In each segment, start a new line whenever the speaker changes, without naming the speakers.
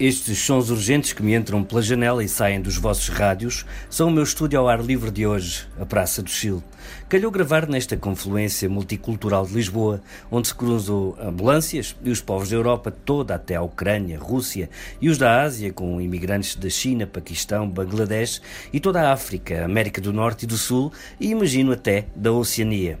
Estes sons urgentes que me entram pela janela e saem dos vossos rádios são o meu estúdio ao ar livre de hoje, a Praça do Chile. Calhou gravar nesta confluência multicultural de Lisboa, onde se cruzam ambulâncias e os povos da Europa toda até a Ucrânia, Rússia e os da Ásia, com imigrantes da China, Paquistão, Bangladesh e toda a África, América do Norte e do Sul e imagino até da Oceania.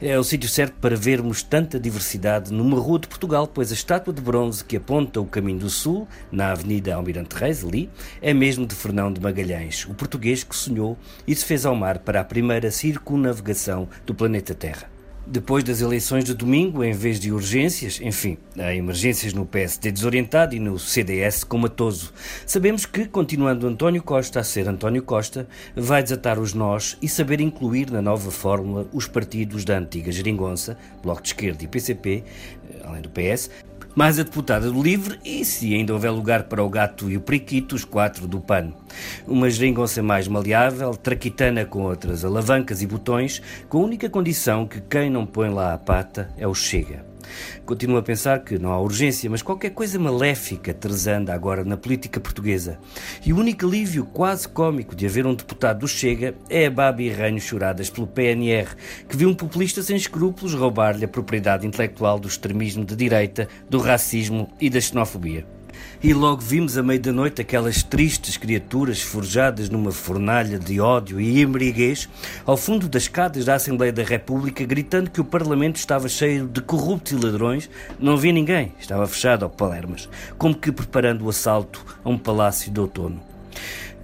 É o sítio certo para vermos tanta diversidade numa rua de Portugal, pois a estátua de bronze que aponta o caminho do Sul, na Avenida Almirante Reis, ali, é mesmo de Fernão de Magalhães, o português que sonhou e se fez ao mar para a primeira circunnavegação navegação do planeta Terra. Depois das eleições de domingo, em vez de urgências, enfim, há emergências no PSD desorientado e no CDS comatoso. Sabemos que, continuando António Costa a ser António Costa, vai desatar os nós e saber incluir na nova fórmula os partidos da antiga geringonça, Bloco de Esquerda e PCP, além do PS, mais a deputada do Livre e, se ainda houver lugar para o gato e o periquito, os quatro do PAN. Uma geringonça mais maleável, traquitana com outras alavancas e botões, com a única condição que quem não põe lá a pata é o Chega. Continuo a pensar que não há urgência, mas qualquer coisa maléfica tresanda agora na política portuguesa. E o único alívio quase cômico de haver um deputado do Chega é a Babi Ranho choradas pelo PNR, que viu um populista sem escrúpulos roubar-lhe a propriedade intelectual do extremismo de direita, do racismo e da xenofobia e logo vimos à meia da noite aquelas tristes criaturas forjadas numa fornalha de ódio e embriaguez ao fundo das escadas da Assembleia da República, gritando que o Parlamento estava cheio de corruptos e ladrões. Não vi ninguém, estava fechado ao Palermas, como que preparando o assalto a um palácio de outono.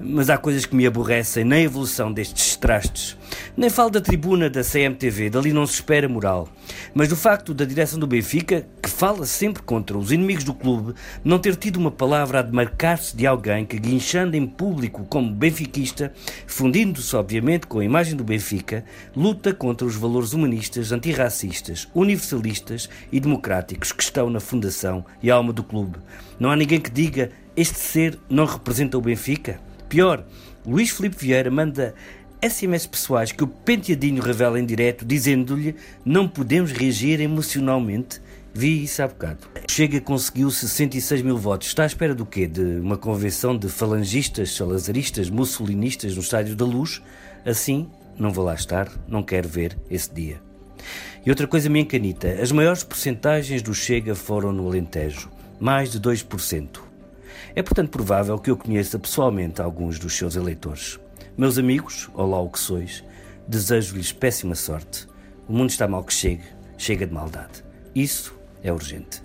Mas há coisas que me aborrecem na evolução destes trastes. Nem falo da tribuna da CMTV, dali não se espera moral. Mas do facto da direção do Benfica, que fala sempre contra os inimigos do clube, não ter tido uma palavra a demarcar-se de alguém que, guinchando em público como benfiquista, fundindo-se obviamente com a imagem do Benfica, luta contra os valores humanistas, antirracistas, universalistas e democráticos que estão na fundação e alma do clube. Não há ninguém que diga este ser não representa o Benfica? Pior, Luís Filipe Vieira manda SMS pessoais que o penteadinho revela em direto, dizendo-lhe não podemos reagir emocionalmente. Vi isso há bocado. Chega conseguiu 66 mil votos. Está à espera do quê? De uma convenção de falangistas, salazaristas, mussolinistas no Estádio da Luz? Assim, não vou lá estar, não quero ver esse dia. E outra coisa me encanita: as maiores porcentagens do Chega foram no Alentejo, mais de 2%. É, portanto, provável que eu conheça pessoalmente alguns dos seus eleitores. Meus amigos, olá o que sois, desejo-lhes péssima sorte. O mundo está mal que chegue, chega de maldade. Isso é urgente.